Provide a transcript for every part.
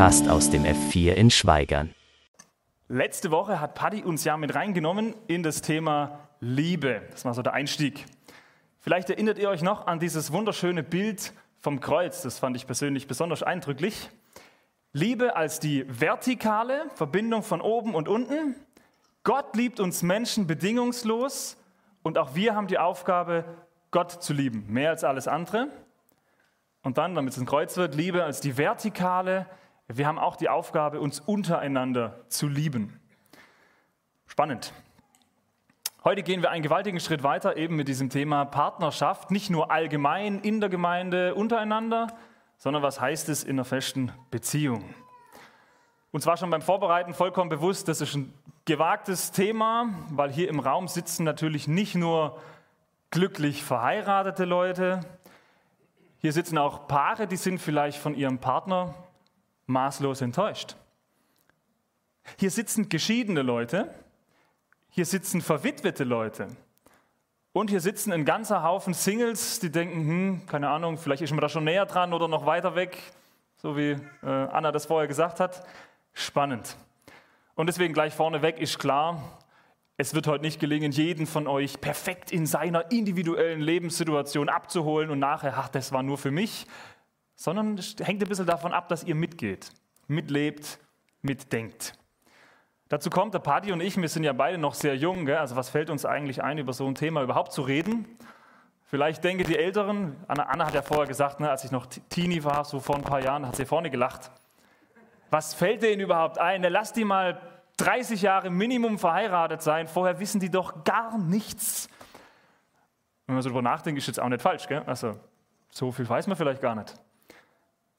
Podcast aus dem F4 in Schweigern. Letzte Woche hat Paddy uns ja mit reingenommen in das Thema Liebe. Das war so der Einstieg. Vielleicht erinnert ihr euch noch an dieses wunderschöne Bild vom Kreuz. Das fand ich persönlich besonders eindrücklich. Liebe als die vertikale Verbindung von oben und unten. Gott liebt uns Menschen bedingungslos und auch wir haben die Aufgabe, Gott zu lieben, mehr als alles andere. Und dann, damit es ein Kreuz wird, Liebe als die vertikale. Wir haben auch die Aufgabe, uns untereinander zu lieben. Spannend. Heute gehen wir einen gewaltigen Schritt weiter, eben mit diesem Thema Partnerschaft, nicht nur allgemein in der Gemeinde untereinander, sondern was heißt es in einer festen Beziehung. Und zwar schon beim Vorbereiten vollkommen bewusst, das ist ein gewagtes Thema, weil hier im Raum sitzen natürlich nicht nur glücklich verheiratete Leute, hier sitzen auch Paare, die sind vielleicht von ihrem Partner maßlos enttäuscht. Hier sitzen geschiedene Leute, hier sitzen verwitwete Leute und hier sitzen ein ganzer Haufen Singles, die denken, hm, keine Ahnung, vielleicht ist man da schon näher dran oder noch weiter weg, so wie äh, Anna das vorher gesagt hat. Spannend. Und deswegen gleich vorneweg ist klar, es wird heute nicht gelingen, jeden von euch perfekt in seiner individuellen Lebenssituation abzuholen und nachher, ach, das war nur für mich, sondern es hängt ein bisschen davon ab, dass ihr mitgeht, mitlebt, mitdenkt. Dazu kommt, der Paddy und ich, wir sind ja beide noch sehr jung, gell? also was fällt uns eigentlich ein, über so ein Thema überhaupt zu reden? Vielleicht denken die Älteren, Anna, Anna hat ja vorher gesagt, ne, als ich noch Teenie war, so vor ein paar Jahren, hat sie vorne gelacht. Was fällt denen überhaupt ein? Lass die mal 30 Jahre Minimum verheiratet sein, vorher wissen die doch gar nichts. Wenn man so darüber nachdenkt, ist jetzt auch nicht falsch, gell? Also, so viel weiß man vielleicht gar nicht.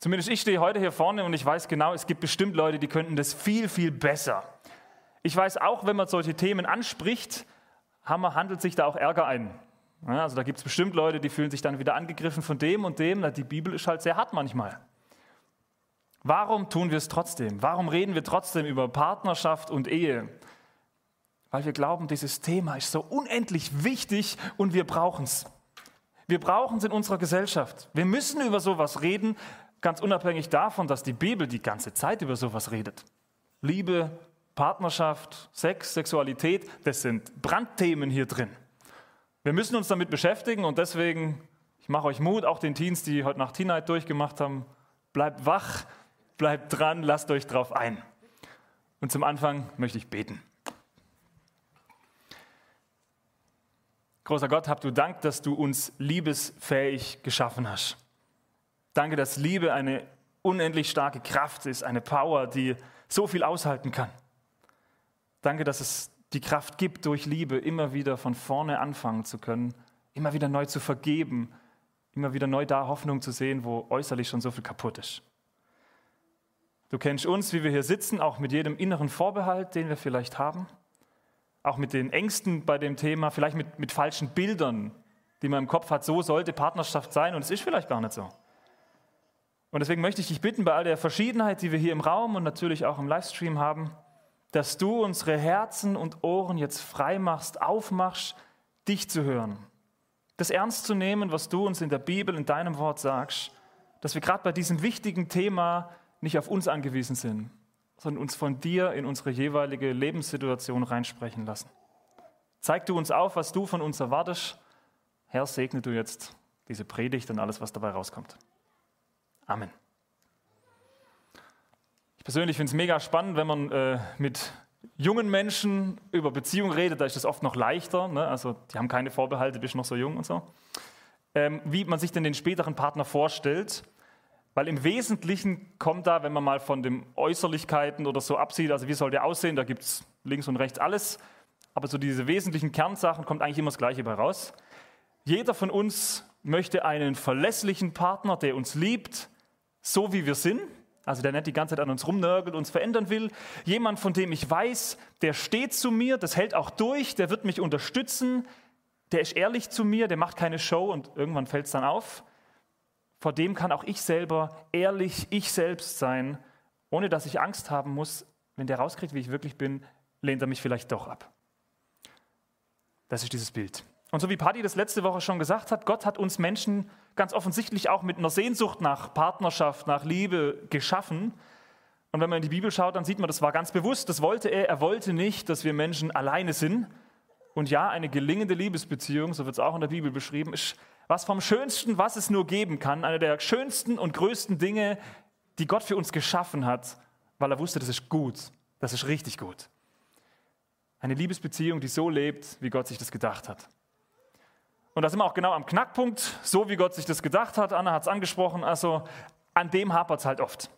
Zumindest ich stehe heute hier vorne und ich weiß genau, es gibt bestimmt Leute, die könnten das viel, viel besser. Ich weiß auch, wenn man solche Themen anspricht, handelt sich da auch Ärger ein. also da gibt es bestimmt Leute, die fühlen sich dann wieder angegriffen von dem und dem. Die Bibel ist halt sehr hart manchmal. Warum tun wir es trotzdem? Warum reden wir trotzdem über Partnerschaft und Ehe? Weil wir glauben, dieses Thema ist so unendlich wichtig und wir brauchen es. Wir brauchen es in unserer Gesellschaft. Wir müssen über sowas reden, ganz unabhängig davon, dass die Bibel die ganze Zeit über sowas redet. Liebe, Partnerschaft, Sex, Sexualität, das sind Brandthemen hier drin. Wir müssen uns damit beschäftigen und deswegen, ich mache euch Mut, auch den Teens, die heute Nacht Teenheit durchgemacht haben, bleibt wach, bleibt dran, lasst euch drauf ein. Und zum Anfang möchte ich beten. Großer Gott, hab du Dank, dass du uns liebesfähig geschaffen hast. Danke, dass Liebe eine unendlich starke Kraft ist, eine Power, die so viel aushalten kann. Danke, dass es die Kraft gibt, durch Liebe immer wieder von vorne anfangen zu können, immer wieder neu zu vergeben, immer wieder neu da Hoffnung zu sehen, wo äußerlich schon so viel kaputt ist. Du kennst uns, wie wir hier sitzen, auch mit jedem inneren Vorbehalt, den wir vielleicht haben, auch mit den Ängsten bei dem Thema, vielleicht mit, mit falschen Bildern, die man im Kopf hat, so sollte Partnerschaft sein und es ist vielleicht gar nicht so. Und deswegen möchte ich dich bitten, bei all der Verschiedenheit, die wir hier im Raum und natürlich auch im Livestream haben, dass du unsere Herzen und Ohren jetzt frei machst, aufmachst, dich zu hören. Das ernst zu nehmen, was du uns in der Bibel, in deinem Wort sagst, dass wir gerade bei diesem wichtigen Thema nicht auf uns angewiesen sind, sondern uns von dir in unsere jeweilige Lebenssituation reinsprechen lassen. Zeig du uns auf, was du von uns erwartest. Herr, segne du jetzt diese Predigt und alles, was dabei rauskommt. Amen. Ich persönlich finde es mega spannend, wenn man äh, mit jungen Menschen über Beziehungen redet, da ist das oft noch leichter. Ne? Also die haben keine Vorbehalte, bist noch so jung und so. Ähm, wie man sich denn den späteren Partner vorstellt. Weil im Wesentlichen kommt da, wenn man mal von den Äußerlichkeiten oder so absieht, also wie soll der aussehen, da gibt es links und rechts alles, aber so diese wesentlichen Kernsachen kommt eigentlich immer das Gleiche bei raus. Jeder von uns möchte einen verlässlichen Partner, der uns liebt, so wie wir sind, also der nicht die ganze Zeit an uns rumnörgelt, uns verändern will. Jemand, von dem ich weiß, der steht zu mir, das hält auch durch, der wird mich unterstützen, der ist ehrlich zu mir, der macht keine Show und irgendwann fällt es dann auf vor dem kann auch ich selber ehrlich ich selbst sein, ohne dass ich Angst haben muss, wenn der rauskriegt, wie ich wirklich bin, lehnt er mich vielleicht doch ab. Das ist dieses Bild. Und so wie Paddy das letzte Woche schon gesagt hat, Gott hat uns Menschen ganz offensichtlich auch mit einer Sehnsucht nach Partnerschaft, nach Liebe geschaffen. Und wenn man in die Bibel schaut, dann sieht man, das war ganz bewusst, das wollte er. Er wollte nicht, dass wir Menschen alleine sind. Und ja, eine gelingende Liebesbeziehung, so wird es auch in der Bibel beschrieben, ist was vom Schönsten, was es nur geben kann, eine der schönsten und größten Dinge, die Gott für uns geschaffen hat, weil er wusste, das ist gut, das ist richtig gut. Eine Liebesbeziehung, die so lebt, wie Gott sich das gedacht hat. Und da sind wir auch genau am Knackpunkt, so wie Gott sich das gedacht hat. Anna hat es angesprochen, also an dem hapert es halt oft.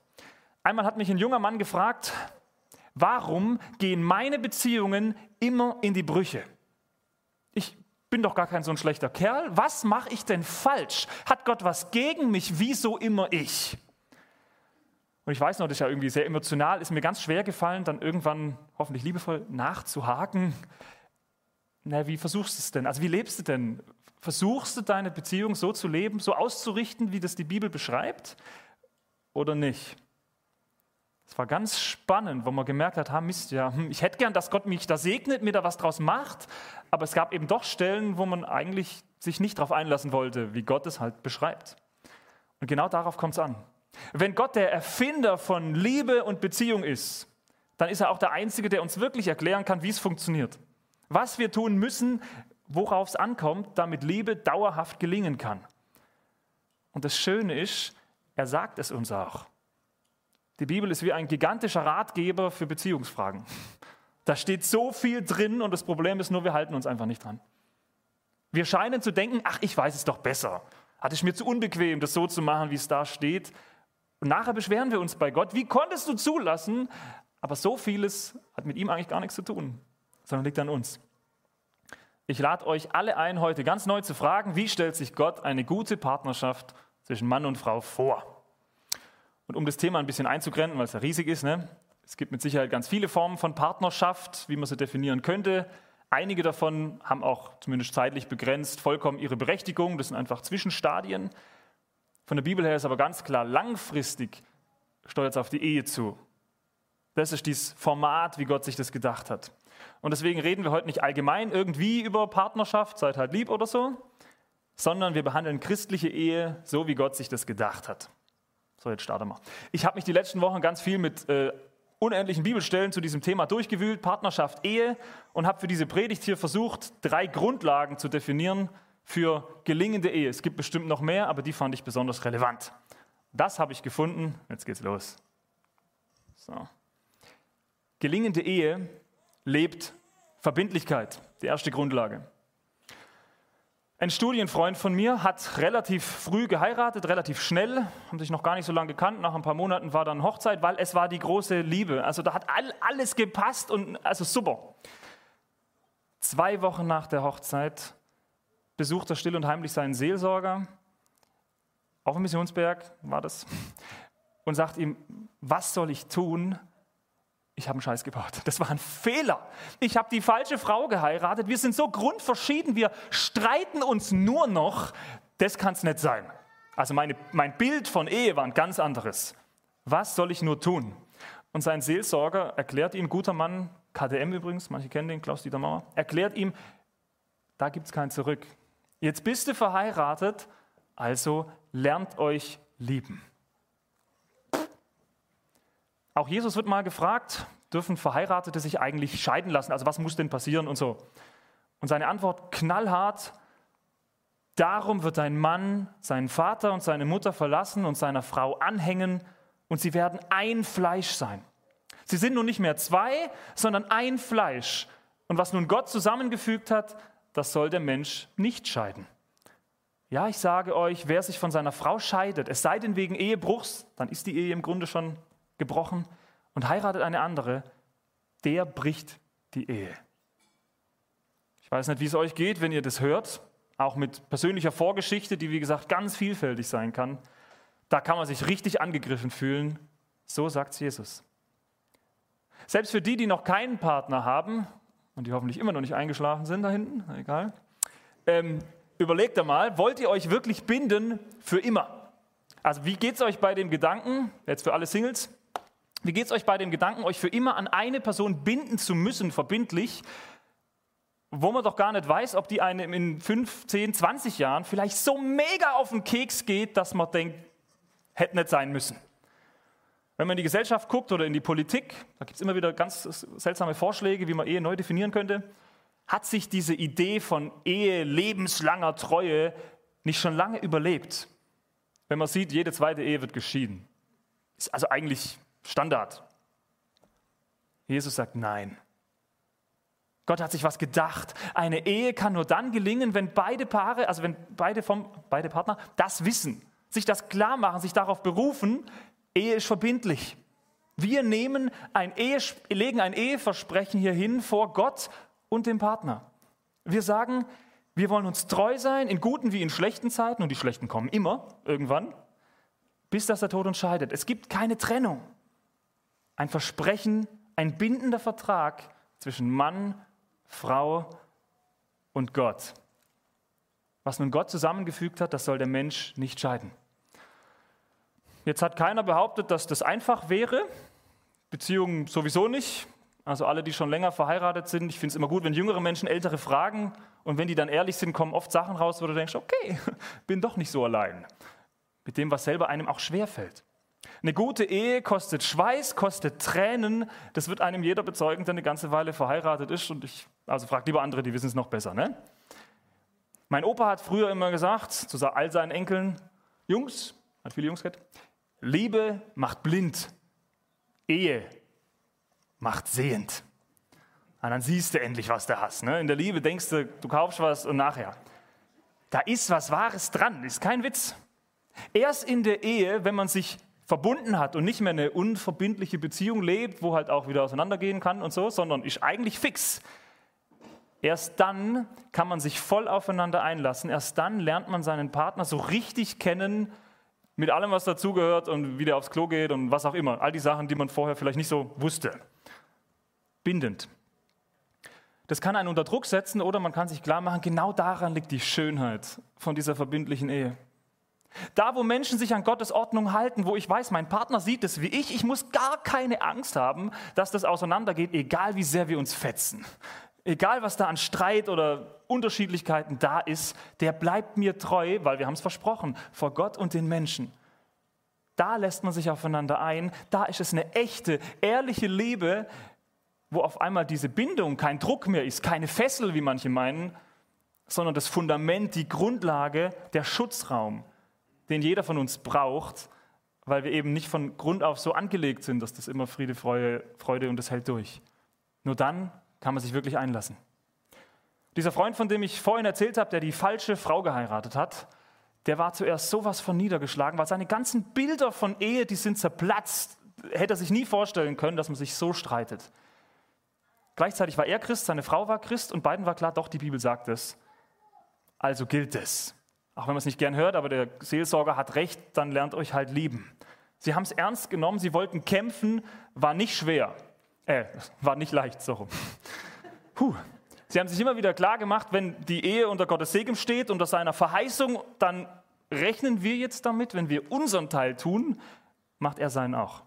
Einmal hat mich ein junger Mann gefragt, warum gehen meine Beziehungen immer in die Brüche? Ich bin doch gar kein so ein schlechter Kerl. Was mache ich denn falsch? Hat Gott was gegen mich? Wieso immer ich? Und ich weiß noch, das ist ja irgendwie sehr emotional, ist mir ganz schwer gefallen, dann irgendwann hoffentlich liebevoll nachzuhaken. Na, wie versuchst du es denn? Also wie lebst du denn? Versuchst du deine Beziehung so zu leben, so auszurichten, wie das die Bibel beschreibt oder nicht? Es war ganz spannend, wo man gemerkt hat, ha, Mist, ja, hm, ich hätte gern, dass Gott mich da segnet, mir da was draus macht, aber es gab eben doch Stellen, wo man eigentlich sich nicht darauf einlassen wollte, wie Gott es halt beschreibt. Und genau darauf kommt es an. Wenn Gott der Erfinder von Liebe und Beziehung ist, dann ist er auch der Einzige, der uns wirklich erklären kann, wie es funktioniert. Was wir tun müssen, worauf es ankommt, damit Liebe dauerhaft gelingen kann. Und das Schöne ist, er sagt es uns auch. Die Bibel ist wie ein gigantischer Ratgeber für Beziehungsfragen. Da steht so viel drin und das Problem ist nur, wir halten uns einfach nicht dran. Wir scheinen zu denken, ach, ich weiß es doch besser. Hatte ich mir zu unbequem, das so zu machen, wie es da steht. Und nachher beschweren wir uns bei Gott, wie konntest du zulassen? Aber so vieles hat mit ihm eigentlich gar nichts zu tun, sondern liegt an uns. Ich lade euch alle ein, heute ganz neu zu fragen, wie stellt sich Gott eine gute Partnerschaft zwischen Mann und Frau vor? Und um das Thema ein bisschen einzugrenzen, weil es ja riesig ist, ne? es gibt mit Sicherheit ganz viele Formen von Partnerschaft, wie man sie definieren könnte. Einige davon haben auch zumindest zeitlich begrenzt vollkommen ihre Berechtigung. Das sind einfach Zwischenstadien. Von der Bibel her ist aber ganz klar, langfristig steuert es auf die Ehe zu. Das ist dieses Format, wie Gott sich das gedacht hat. Und deswegen reden wir heute nicht allgemein irgendwie über Partnerschaft, seid halt lieb oder so, sondern wir behandeln christliche Ehe so, wie Gott sich das gedacht hat. So, jetzt starten wir. Ich habe mich die letzten Wochen ganz viel mit äh, unendlichen Bibelstellen zu diesem Thema durchgewühlt, Partnerschaft, Ehe, und habe für diese Predigt hier versucht, drei Grundlagen zu definieren für gelingende Ehe. Es gibt bestimmt noch mehr, aber die fand ich besonders relevant. Das habe ich gefunden. Jetzt geht's los. So. Gelingende Ehe lebt Verbindlichkeit, die erste Grundlage. Ein Studienfreund von mir hat relativ früh geheiratet, relativ schnell, haben sich noch gar nicht so lange gekannt. Nach ein paar Monaten war dann Hochzeit, weil es war die große Liebe. Also da hat all, alles gepasst und also super. Zwei Wochen nach der Hochzeit besucht er still und heimlich seinen Seelsorger auf dem Missionsberg war das und sagt ihm, was soll ich tun, ich habe einen Scheiß gebaut. Das war ein Fehler. Ich habe die falsche Frau geheiratet. Wir sind so grundverschieden. Wir streiten uns nur noch. Das kann es nicht sein. Also meine, mein Bild von Ehe war ein ganz anderes. Was soll ich nur tun? Und sein Seelsorger erklärt ihm, guter Mann, KDM übrigens, manche kennen den, Klaus-Dieter Mauer, erklärt ihm, da gibt es kein Zurück. Jetzt bist du verheiratet, also lernt euch lieben. Auch Jesus wird mal gefragt, dürfen Verheiratete sich eigentlich scheiden lassen? Also was muss denn passieren und so? Und seine Antwort knallhart, darum wird dein Mann seinen Vater und seine Mutter verlassen und seiner Frau anhängen und sie werden ein Fleisch sein. Sie sind nun nicht mehr zwei, sondern ein Fleisch. Und was nun Gott zusammengefügt hat, das soll der Mensch nicht scheiden. Ja, ich sage euch, wer sich von seiner Frau scheidet, es sei denn wegen Ehebruchs, dann ist die Ehe im Grunde schon gebrochen und heiratet eine andere, der bricht die Ehe. Ich weiß nicht, wie es euch geht, wenn ihr das hört, auch mit persönlicher Vorgeschichte, die wie gesagt ganz vielfältig sein kann. Da kann man sich richtig angegriffen fühlen. So sagt Jesus. Selbst für die, die noch keinen Partner haben und die hoffentlich immer noch nicht eingeschlafen sind da hinten, egal, ähm, überlegt einmal, wollt ihr euch wirklich binden für immer? Also wie geht es euch bei dem Gedanken, jetzt für alle Singles, wie geht es euch bei dem Gedanken, euch für immer an eine Person binden zu müssen, verbindlich? wo man doch gar nicht weiß, ob die einem in 5, 10, 20 Jahren vielleicht so mega auf den Keks geht, dass man denkt, hätte nicht sein müssen. Wenn man in die Gesellschaft guckt oder in die Politik, da gibt es immer wieder ganz seltsame Vorschläge, wie man Ehe neu definieren könnte, hat sich diese Idee von Ehe lebenslanger Treue nicht schon lange überlebt. Wenn man sieht, jede zweite Ehe wird geschieden. Ist also eigentlich Standard. Jesus sagt nein. Gott hat sich was gedacht. Eine Ehe kann nur dann gelingen, wenn beide Paare, also wenn beide, vom, beide Partner das wissen, sich das klar machen, sich darauf berufen, Ehe ist verbindlich. Wir nehmen ein Ehe, legen ein Eheversprechen hier hin vor Gott und dem Partner. Wir sagen, wir wollen uns treu sein, in guten wie in schlechten Zeiten, und die schlechten kommen immer, irgendwann, bis dass der Tod uns scheidet. Es gibt keine Trennung. Ein Versprechen, ein bindender Vertrag zwischen Mann Frau und Gott. Was nun Gott zusammengefügt hat, das soll der Mensch nicht scheiden. Jetzt hat keiner behauptet, dass das einfach wäre. Beziehungen sowieso nicht. Also alle, die schon länger verheiratet sind, ich finde es immer gut, wenn jüngere Menschen ältere fragen und wenn die dann ehrlich sind, kommen oft Sachen raus, wo du denkst, okay, bin doch nicht so allein. Mit dem, was selber einem auch schwerfällt. Eine gute Ehe kostet Schweiß, kostet Tränen. Das wird einem jeder bezeugen, der eine ganze Weile verheiratet ist. Und ich, also fragt lieber andere, die wissen es noch besser. Ne? Mein Opa hat früher immer gesagt zu all seinen Enkeln: Jungs, hat viele Jungs gehabt, Liebe macht blind, Ehe macht sehend. Und dann siehst du endlich, was du hast. Ne? In der Liebe denkst du, du kaufst was und nachher. Da ist was Wahres dran, ist kein Witz. Erst in der Ehe, wenn man sich verbunden hat und nicht mehr eine unverbindliche Beziehung lebt, wo halt auch wieder auseinandergehen kann und so, sondern ist eigentlich fix. Erst dann kann man sich voll aufeinander einlassen. Erst dann lernt man seinen Partner so richtig kennen, mit allem, was dazugehört und wie der aufs Klo geht und was auch immer. All die Sachen, die man vorher vielleicht nicht so wusste. Bindend. Das kann einen unter Druck setzen oder man kann sich klar machen, genau daran liegt die Schönheit von dieser verbindlichen Ehe. Da, wo Menschen sich an Gottes Ordnung halten, wo ich weiß, mein Partner sieht es wie ich, ich muss gar keine Angst haben, dass das auseinandergeht, egal wie sehr wir uns fetzen. Egal, was da an Streit oder Unterschiedlichkeiten da ist, der bleibt mir treu, weil wir haben es versprochen, vor Gott und den Menschen. Da lässt man sich aufeinander ein, da ist es eine echte, ehrliche Liebe, wo auf einmal diese Bindung kein Druck mehr ist, keine Fessel, wie manche meinen, sondern das Fundament, die Grundlage, der Schutzraum den jeder von uns braucht, weil wir eben nicht von Grund auf so angelegt sind, dass das immer Friede, Freude, Freude und das hält durch. Nur dann kann man sich wirklich einlassen. Dieser Freund, von dem ich vorhin erzählt habe, der die falsche Frau geheiratet hat, der war zuerst sowas von niedergeschlagen, weil seine ganzen Bilder von Ehe, die sind zerplatzt. Hätte er sich nie vorstellen können, dass man sich so streitet. Gleichzeitig war er Christ, seine Frau war Christ und beiden war klar, doch, die Bibel sagt es. Also gilt es. Auch wenn man es nicht gern hört, aber der Seelsorger hat recht, dann lernt euch halt lieben. Sie haben es ernst genommen, sie wollten kämpfen, war nicht schwer. Äh, war nicht leicht, so rum. Puh. Sie haben sich immer wieder klar gemacht, wenn die Ehe unter Gottes Segen steht, unter seiner Verheißung, dann rechnen wir jetzt damit, wenn wir unseren Teil tun, macht er seinen auch.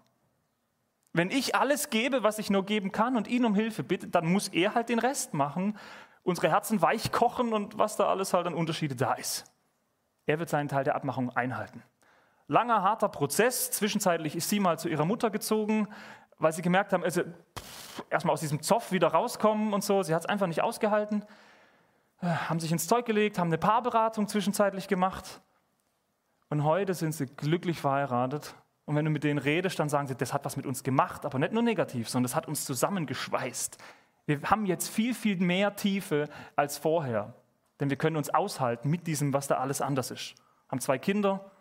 Wenn ich alles gebe, was ich nur geben kann und ihn um Hilfe bitte, dann muss er halt den Rest machen, unsere Herzen weich kochen und was da alles halt an Unterschiede da ist. Er wird seinen Teil der Abmachung einhalten. Langer, harter Prozess. Zwischenzeitlich ist sie mal zu ihrer Mutter gezogen, weil sie gemerkt haben, also erstmal aus diesem Zoff wieder rauskommen und so. Sie hat es einfach nicht ausgehalten. Äh, haben sich ins Zeug gelegt, haben eine Paarberatung zwischenzeitlich gemacht. Und heute sind sie glücklich verheiratet. Und wenn du mit denen redest, dann sagen sie, das hat was mit uns gemacht, aber nicht nur negativ, sondern das hat uns zusammengeschweißt. Wir haben jetzt viel, viel mehr Tiefe als vorher. Denn wir können uns aushalten mit diesem, was da alles anders ist. Haben zwei Kinder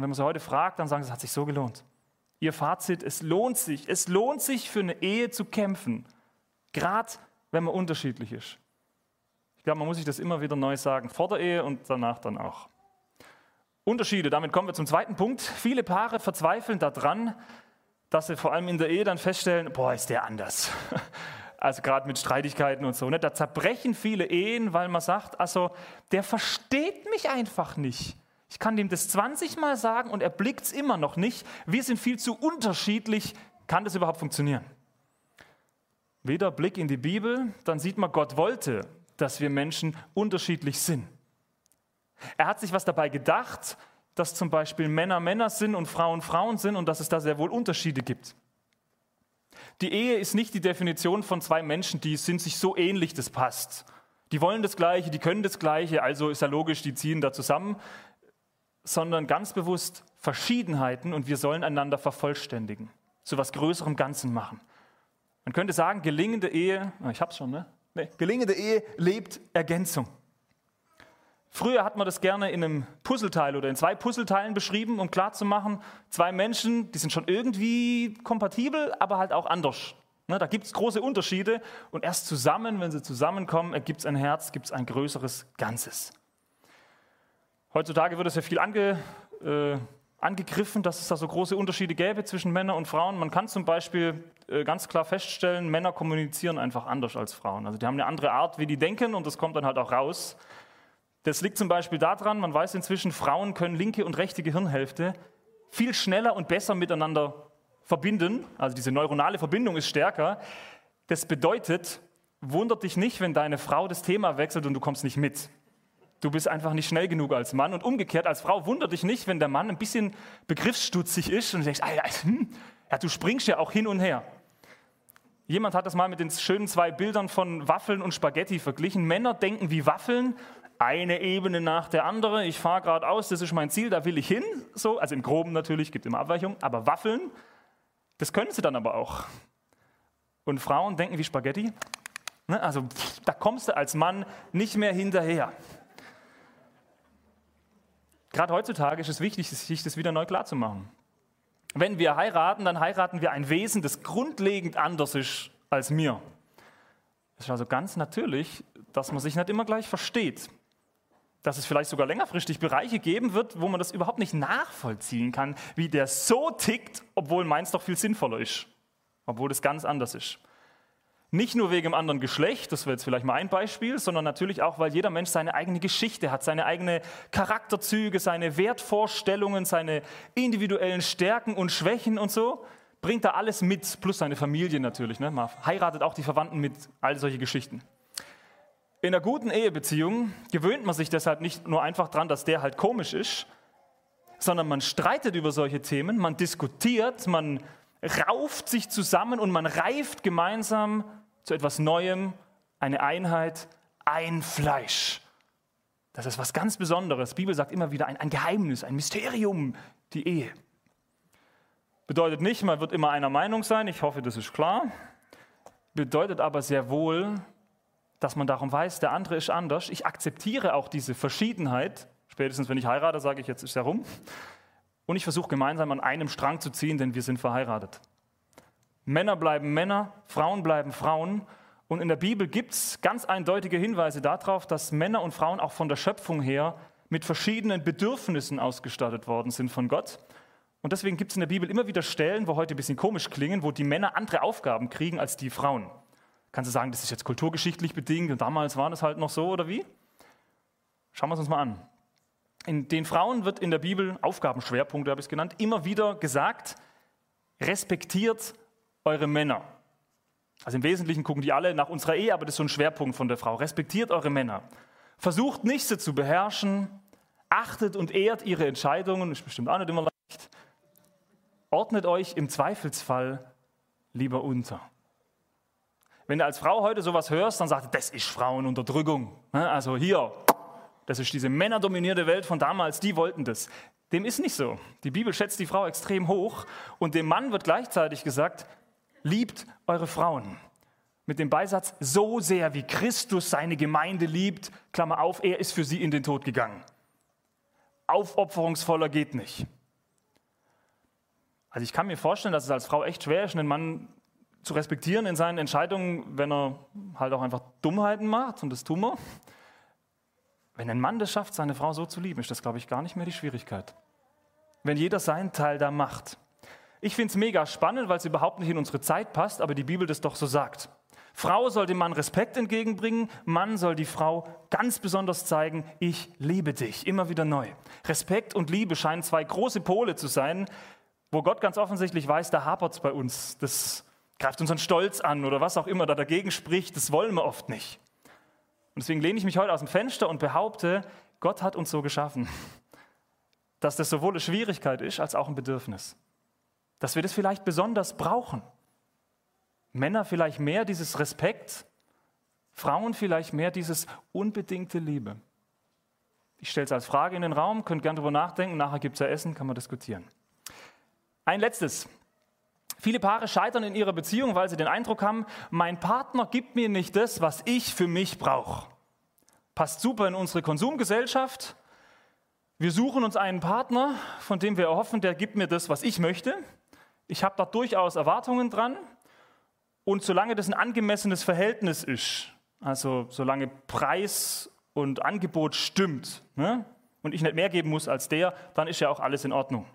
und wenn man sie heute fragt, dann sagen sie, es hat sich so gelohnt. Ihr Fazit, es lohnt sich, es lohnt sich für eine Ehe zu kämpfen, gerade wenn man unterschiedlich ist. Ich glaube, man muss sich das immer wieder neu sagen, vor der Ehe und danach dann auch. Unterschiede, damit kommen wir zum zweiten Punkt. Viele Paare verzweifeln daran, dass sie vor allem in der Ehe dann feststellen, boah, ist der anders. Also gerade mit Streitigkeiten und so. Ne? Da zerbrechen viele Ehen, weil man sagt, also der versteht mich einfach nicht. Ich kann dem das 20 Mal sagen und er blickt es immer noch nicht. Wir sind viel zu unterschiedlich. Kann das überhaupt funktionieren? Wieder Blick in die Bibel, dann sieht man, Gott wollte, dass wir Menschen unterschiedlich sind. Er hat sich was dabei gedacht, dass zum Beispiel Männer Männer sind und Frauen Frauen sind und dass es da sehr wohl Unterschiede gibt. Die Ehe ist nicht die Definition von zwei Menschen, die sind sich so ähnlich, das passt. Die wollen das Gleiche, die können das Gleiche, also ist ja logisch, die ziehen da zusammen, sondern ganz bewusst Verschiedenheiten und wir sollen einander vervollständigen, zu was Größerem Ganzen machen. Man könnte sagen, gelingende Ehe, ah, ich hab's schon, ne? Nee, gelingende Ehe lebt Ergänzung. Früher hat man das gerne in einem Puzzleteil oder in zwei Puzzleteilen beschrieben, um klarzumachen, zwei Menschen, die sind schon irgendwie kompatibel, aber halt auch anders. Ne, da gibt es große Unterschiede und erst zusammen, wenn sie zusammenkommen, ergibt es ein Herz, gibt es ein größeres Ganzes. Heutzutage wird es ja viel ange, äh, angegriffen, dass es da so große Unterschiede gäbe zwischen Männern und Frauen. Man kann zum Beispiel äh, ganz klar feststellen, Männer kommunizieren einfach anders als Frauen. Also die haben eine andere Art, wie die denken und das kommt dann halt auch raus. Das liegt zum Beispiel daran, man weiß inzwischen, Frauen können linke und rechte Gehirnhälfte viel schneller und besser miteinander verbinden. Also diese neuronale Verbindung ist stärker. Das bedeutet, wundert dich nicht, wenn deine Frau das Thema wechselt und du kommst nicht mit. Du bist einfach nicht schnell genug als Mann. Und umgekehrt, als Frau wundert dich nicht, wenn der Mann ein bisschen begriffsstutzig ist und du denkst, Alter, hm, ja, du springst ja auch hin und her. Jemand hat das mal mit den schönen zwei Bildern von Waffeln und Spaghetti verglichen. Männer denken wie Waffeln eine Ebene nach der anderen. Ich fahre geradeaus, das ist mein Ziel, da will ich hin. So, also im Groben natürlich, gibt immer Abweichungen, aber Waffeln, das können sie dann aber auch. Und Frauen denken wie Spaghetti. Ne? Also da kommst du als Mann nicht mehr hinterher. Gerade heutzutage ist es wichtig, sich das wieder neu klarzumachen. Wenn wir heiraten, dann heiraten wir ein Wesen, das grundlegend anders ist als mir. Es ist also ganz natürlich, dass man sich nicht immer gleich versteht dass es vielleicht sogar längerfristig Bereiche geben wird, wo man das überhaupt nicht nachvollziehen kann, wie der so tickt, obwohl meins doch viel sinnvoller ist, obwohl das ganz anders ist. Nicht nur wegen dem anderen Geschlecht, das wäre jetzt vielleicht mal ein Beispiel, sondern natürlich auch, weil jeder Mensch seine eigene Geschichte hat, seine eigenen Charakterzüge, seine Wertvorstellungen, seine individuellen Stärken und Schwächen und so. Bringt da alles mit, plus seine Familie natürlich. Ne? Man heiratet auch die Verwandten mit, all solche Geschichten. In einer guten Ehebeziehung gewöhnt man sich deshalb nicht nur einfach daran, dass der halt komisch ist, sondern man streitet über solche Themen, man diskutiert, man rauft sich zusammen und man reift gemeinsam zu etwas Neuem, eine Einheit, ein Fleisch. Das ist was ganz Besonderes. Die Bibel sagt immer wieder ein, ein Geheimnis, ein Mysterium, die Ehe. Bedeutet nicht, man wird immer einer Meinung sein, ich hoffe, das ist klar. Bedeutet aber sehr wohl, dass man darum weiß, der andere ist anders. Ich akzeptiere auch diese Verschiedenheit. Spätestens, wenn ich heirate, sage ich, jetzt ist er rum. Und ich versuche gemeinsam an einem Strang zu ziehen, denn wir sind verheiratet. Männer bleiben Männer, Frauen bleiben Frauen. Und in der Bibel gibt es ganz eindeutige Hinweise darauf, dass Männer und Frauen auch von der Schöpfung her mit verschiedenen Bedürfnissen ausgestattet worden sind von Gott. Und deswegen gibt es in der Bibel immer wieder Stellen, wo heute ein bisschen komisch klingen, wo die Männer andere Aufgaben kriegen als die Frauen. Kannst du sagen, das ist jetzt kulturgeschichtlich bedingt und damals war das halt noch so oder wie? Schauen wir es uns mal an. In den Frauen wird in der Bibel, Aufgabenschwerpunkte habe ich es genannt, immer wieder gesagt, respektiert eure Männer. Also im Wesentlichen gucken die alle nach unserer Ehe, aber das ist so ein Schwerpunkt von der Frau. Respektiert eure Männer. Versucht nicht sie zu beherrschen, achtet und ehrt ihre Entscheidungen, ist bestimmt auch nicht immer leicht. Ordnet euch im Zweifelsfall lieber unter. Wenn du als Frau heute sowas hörst, dann sagst du, das ist Frauenunterdrückung. Ne? Also hier, das ist diese männerdominierte Welt von damals, die wollten das. Dem ist nicht so. Die Bibel schätzt die Frau extrem hoch und dem Mann wird gleichzeitig gesagt, liebt eure Frauen. Mit dem Beisatz, so sehr wie Christus seine Gemeinde liebt, Klammer auf, er ist für sie in den Tod gegangen. Aufopferungsvoller geht nicht. Also ich kann mir vorstellen, dass es als Frau echt schwer ist, einen Mann zu respektieren in seinen Entscheidungen, wenn er halt auch einfach Dummheiten macht, und das tun wir. Wenn ein Mann das schafft, seine Frau so zu lieben, ist das, glaube ich, gar nicht mehr die Schwierigkeit. Wenn jeder seinen Teil da macht. Ich finde es mega spannend, weil es überhaupt nicht in unsere Zeit passt, aber die Bibel das doch so sagt. Frau soll dem Mann Respekt entgegenbringen, Mann soll die Frau ganz besonders zeigen, ich liebe dich, immer wieder neu. Respekt und Liebe scheinen zwei große Pole zu sein, wo Gott ganz offensichtlich weiß, da hapert es bei uns. Das greift unseren Stolz an oder was auch immer da dagegen spricht, das wollen wir oft nicht. Und deswegen lehne ich mich heute aus dem Fenster und behaupte, Gott hat uns so geschaffen, dass das sowohl eine Schwierigkeit ist als auch ein Bedürfnis. Dass wir das vielleicht besonders brauchen. Männer vielleicht mehr dieses Respekt, Frauen vielleicht mehr dieses unbedingte Liebe. Ich stelle es als Frage in den Raum, könnt gerne darüber nachdenken, nachher gibt es ja Essen, kann man diskutieren. Ein letztes. Viele Paare scheitern in ihrer Beziehung, weil sie den Eindruck haben, mein Partner gibt mir nicht das, was ich für mich brauche. Passt super in unsere Konsumgesellschaft. Wir suchen uns einen Partner, von dem wir erhoffen, der gibt mir das, was ich möchte. Ich habe da durchaus Erwartungen dran. Und solange das ein angemessenes Verhältnis ist, also solange Preis und Angebot stimmt ne, und ich nicht mehr geben muss als der, dann ist ja auch alles in Ordnung.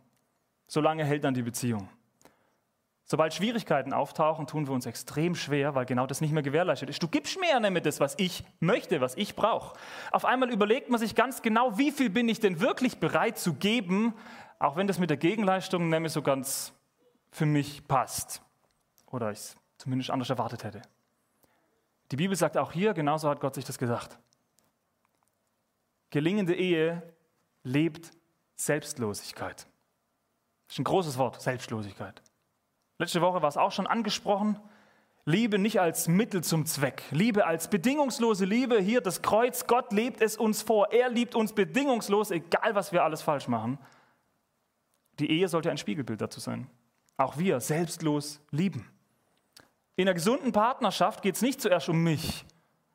Solange hält dann die Beziehung. Sobald Schwierigkeiten auftauchen, tun wir uns extrem schwer, weil genau das nicht mehr gewährleistet ist. Du gibst mir ja nicht das, was ich möchte, was ich brauche. Auf einmal überlegt man sich ganz genau, wie viel bin ich denn wirklich bereit zu geben, auch wenn das mit der Gegenleistung nämlich so ganz für mich passt. Oder ich es zumindest anders erwartet hätte. Die Bibel sagt auch hier, genauso hat Gott sich das gesagt. Gelingende Ehe lebt Selbstlosigkeit. Das ist ein großes Wort, Selbstlosigkeit. Letzte Woche war es auch schon angesprochen. Liebe nicht als Mittel zum Zweck. Liebe als bedingungslose Liebe. Hier das Kreuz. Gott lebt es uns vor. Er liebt uns bedingungslos, egal was wir alles falsch machen. Die Ehe sollte ein Spiegelbild dazu sein. Auch wir selbstlos lieben. In einer gesunden Partnerschaft geht es nicht zuerst um mich,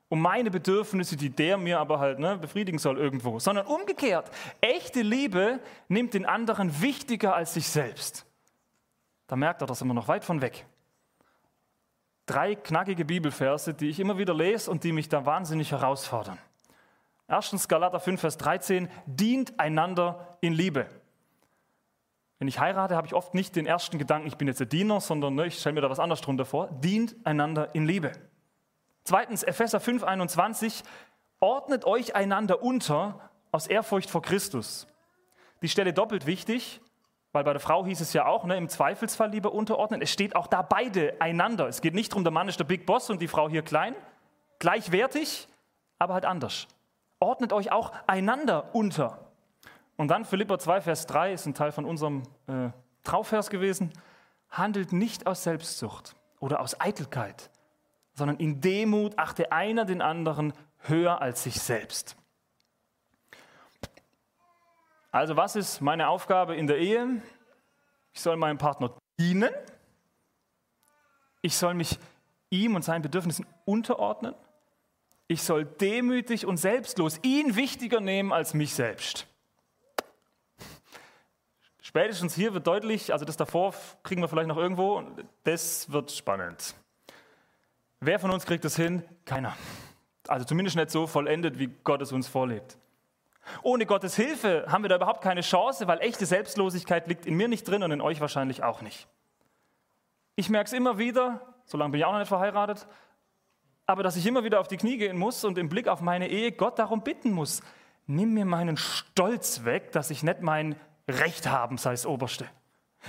um meine Bedürfnisse, die der mir aber halt ne, befriedigen soll irgendwo, sondern umgekehrt. Echte Liebe nimmt den anderen wichtiger als sich selbst. Da merkt er, da sind wir noch weit von weg. Drei knackige Bibelverse, die ich immer wieder lese und die mich da wahnsinnig herausfordern. Erstens Galater 5, Vers 13, dient einander in Liebe. Wenn ich heirate, habe ich oft nicht den ersten Gedanken, ich bin jetzt der Diener, sondern ne, ich stelle mir da was anderes drunter vor. Dient einander in Liebe. Zweitens Epheser 5, 21, ordnet euch einander unter aus Ehrfurcht vor Christus. Die Stelle doppelt wichtig. Weil bei der Frau hieß es ja auch, ne, im Zweifelsfall lieber unterordnen. Es steht auch da beide einander. Es geht nicht darum, der Mann ist der Big Boss und die Frau hier klein. Gleichwertig, aber halt anders. Ordnet euch auch einander unter. Und dann Philippa 2, Vers 3 ist ein Teil von unserem äh, Trauvers gewesen. Handelt nicht aus Selbstsucht oder aus Eitelkeit, sondern in Demut achte einer den anderen höher als sich selbst. Also was ist meine Aufgabe in der Ehe? Ich soll meinem Partner dienen. Ich soll mich ihm und seinen Bedürfnissen unterordnen. Ich soll demütig und selbstlos ihn wichtiger nehmen als mich selbst. Spätestens hier wird deutlich, also das davor kriegen wir vielleicht noch irgendwo, das wird spannend. Wer von uns kriegt das hin? Keiner. Also zumindest nicht so vollendet, wie Gott es uns vorlebt. Ohne Gottes Hilfe haben wir da überhaupt keine Chance, weil echte Selbstlosigkeit liegt in mir nicht drin und in euch wahrscheinlich auch nicht. Ich merke es immer wieder, solange bin ich auch noch nicht verheiratet, aber dass ich immer wieder auf die Knie gehen muss und im Blick auf meine Ehe Gott darum bitten muss, nimm mir meinen Stolz weg, dass ich nicht mein Recht haben sei das Oberste.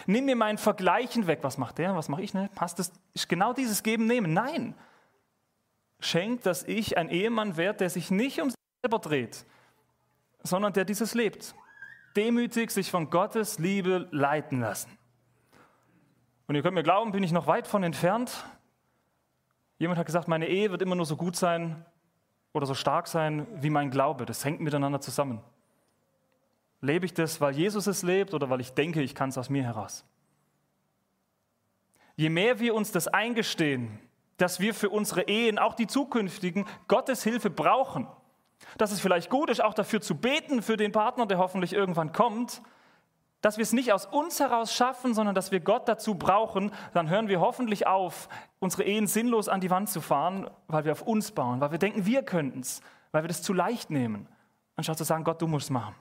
Nimm mir mein Vergleichen weg. Was macht der? Was mache ich? Ne? Passt das? Ist genau dieses Geben, Nehmen. Nein. Schenkt, dass ich ein Ehemann werde, der sich nicht um sich selber dreht, sondern der dieses lebt. Demütig sich von Gottes Liebe leiten lassen. Und ihr könnt mir glauben, bin ich noch weit von entfernt. Jemand hat gesagt, meine Ehe wird immer nur so gut sein oder so stark sein wie mein Glaube. Das hängt miteinander zusammen. Lebe ich das, weil Jesus es lebt oder weil ich denke, ich kann es aus mir heraus? Je mehr wir uns das eingestehen, dass wir für unsere Ehen, auch die zukünftigen, Gottes Hilfe brauchen, dass es vielleicht gut ist, auch dafür zu beten für den Partner, der hoffentlich irgendwann kommt, dass wir es nicht aus uns heraus schaffen, sondern dass wir Gott dazu brauchen, dann hören wir hoffentlich auf, unsere Ehen sinnlos an die Wand zu fahren, weil wir auf uns bauen, weil wir denken, wir könnten es, weil wir das zu leicht nehmen, anstatt zu sagen, Gott, du musst machen.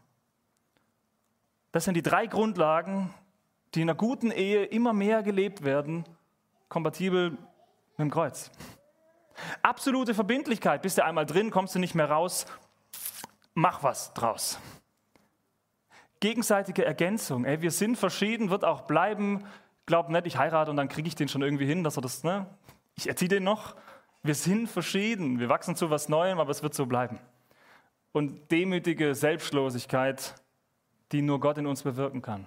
Das sind die drei Grundlagen, die in einer guten Ehe immer mehr gelebt werden, kompatibel mit dem Kreuz. Absolute Verbindlichkeit. Bist du einmal drin, kommst du nicht mehr raus. Mach was draus. Gegenseitige Ergänzung. Ey, wir sind verschieden, wird auch bleiben. Glaub nicht, ich heirate und dann kriege ich den schon irgendwie hin, dass er das, ne? Ich erziehe den noch. Wir sind verschieden. Wir wachsen zu was Neuem, aber es wird so bleiben. Und demütige Selbstlosigkeit, die nur Gott in uns bewirken kann,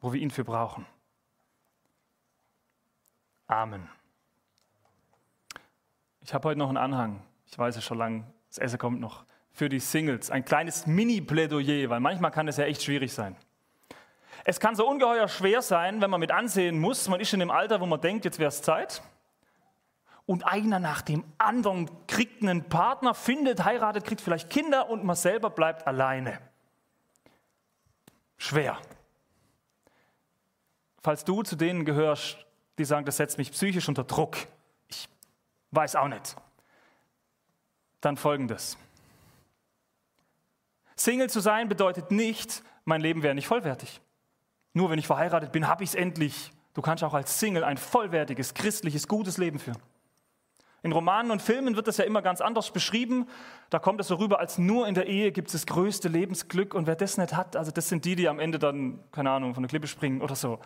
wo wir ihn für brauchen. Amen. Ich habe heute noch einen Anhang. Ich weiß es schon lange, das Essen kommt noch. Für die Singles. Ein kleines Mini-Plädoyer, weil manchmal kann es ja echt schwierig sein. Es kann so ungeheuer schwer sein, wenn man mit ansehen muss, man ist in dem Alter, wo man denkt, jetzt wäre es Zeit. Und einer nach dem anderen kriegt einen Partner, findet, heiratet, kriegt vielleicht Kinder und man selber bleibt alleine. Schwer. Falls du zu denen gehörst, die sagen, das setzt mich psychisch unter Druck, weiß auch nicht, dann folgendes. Single zu sein bedeutet nicht, mein Leben wäre nicht vollwertig. Nur wenn ich verheiratet bin, habe ich es endlich. Du kannst auch als Single ein vollwertiges, christliches, gutes Leben führen. In Romanen und Filmen wird das ja immer ganz anders beschrieben. Da kommt es so rüber, als nur in der Ehe gibt es das größte Lebensglück und wer das nicht hat, also das sind die, die am Ende dann, keine Ahnung, von der Klippe springen oder so.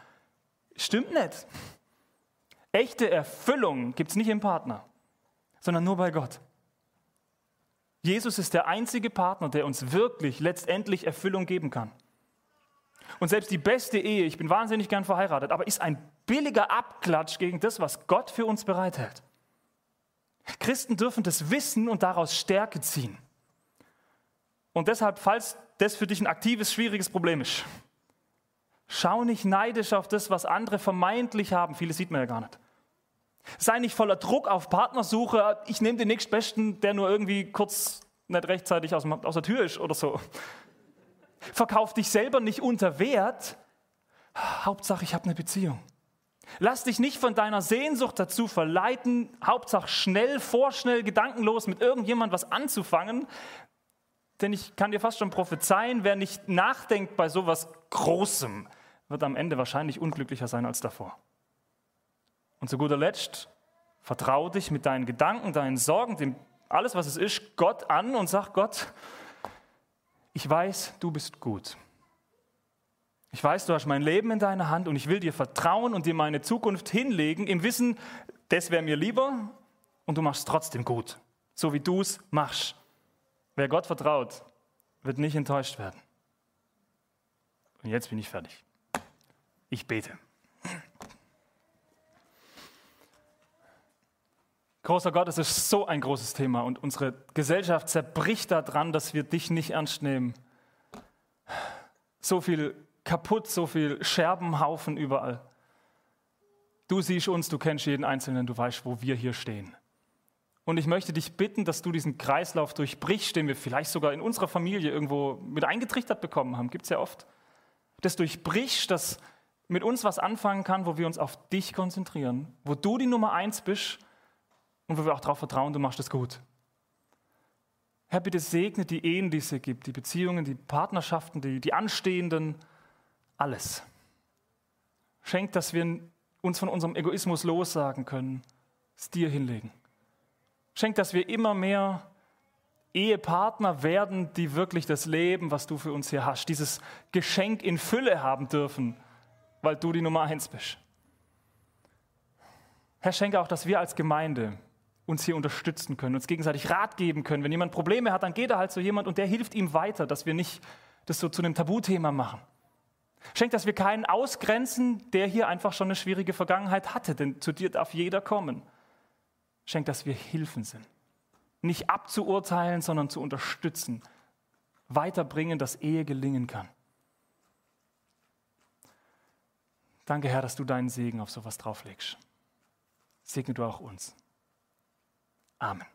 Stimmt nicht. Echte Erfüllung gibt es nicht im Partner, sondern nur bei Gott. Jesus ist der einzige Partner, der uns wirklich letztendlich Erfüllung geben kann. Und selbst die beste Ehe, ich bin wahnsinnig gern verheiratet, aber ist ein billiger Abklatsch gegen das, was Gott für uns bereithält. Christen dürfen das wissen und daraus Stärke ziehen. Und deshalb, falls das für dich ein aktives, schwieriges Problem ist, schau nicht neidisch auf das, was andere vermeintlich haben. Viele sieht man ja gar nicht. Sei nicht voller Druck auf Partnersuche. Ich nehme den nächstbesten, der nur irgendwie kurz nicht rechtzeitig aus, aus der Tür ist oder so. Verkauf dich selber nicht unter Wert. Hauptsache, ich habe eine Beziehung. Lass dich nicht von deiner Sehnsucht dazu verleiten, Hauptsache schnell, vorschnell, gedankenlos mit irgendjemand was anzufangen. Denn ich kann dir fast schon prophezeien, wer nicht nachdenkt bei sowas Großem, wird am Ende wahrscheinlich unglücklicher sein als davor. Und zu guter Letzt, vertraue dich mit deinen Gedanken, deinen Sorgen, dem, alles was es ist, Gott an und sag Gott, ich weiß, du bist gut. Ich weiß, du hast mein Leben in deiner Hand und ich will dir vertrauen und dir meine Zukunft hinlegen, im Wissen, das wäre mir lieber und du machst trotzdem gut, so wie du es machst. Wer Gott vertraut, wird nicht enttäuscht werden. Und jetzt bin ich fertig. Ich bete. Großer Gott, es ist so ein großes Thema und unsere Gesellschaft zerbricht daran, dass wir dich nicht ernst nehmen. So viel kaputt, so viel Scherbenhaufen überall. Du siehst uns, du kennst jeden Einzelnen, du weißt, wo wir hier stehen. Und ich möchte dich bitten, dass du diesen Kreislauf durchbrichst, den wir vielleicht sogar in unserer Familie irgendwo mit eingetrichtert bekommen haben, gibt es ja oft. Das durchbrichst, dass mit uns was anfangen kann, wo wir uns auf dich konzentrieren, wo du die Nummer eins bist und wo wir auch darauf vertrauen, du machst es gut. Herr, bitte segne die Ehen, die es hier gibt, die Beziehungen, die Partnerschaften, die, die anstehenden, alles. Schenk, dass wir uns von unserem Egoismus lossagen können, es dir hinlegen. Schenk, dass wir immer mehr Ehepartner werden, die wirklich das Leben, was du für uns hier hast, dieses Geschenk in Fülle haben dürfen, weil du die Nummer eins bist. Herr, schenke auch, dass wir als Gemeinde uns hier unterstützen können, uns gegenseitig Rat geben können. Wenn jemand Probleme hat, dann geht er halt zu jemand und der hilft ihm weiter, dass wir nicht das so zu einem Tabuthema machen. Schenk, dass wir keinen ausgrenzen, der hier einfach schon eine schwierige Vergangenheit hatte, denn zu dir darf jeder kommen. Schenk, dass wir Hilfen sind. Nicht abzuurteilen, sondern zu unterstützen. Weiterbringen, dass Ehe gelingen kann. Danke, Herr, dass du deinen Segen auf sowas drauflegst. Segne du auch uns. Amen.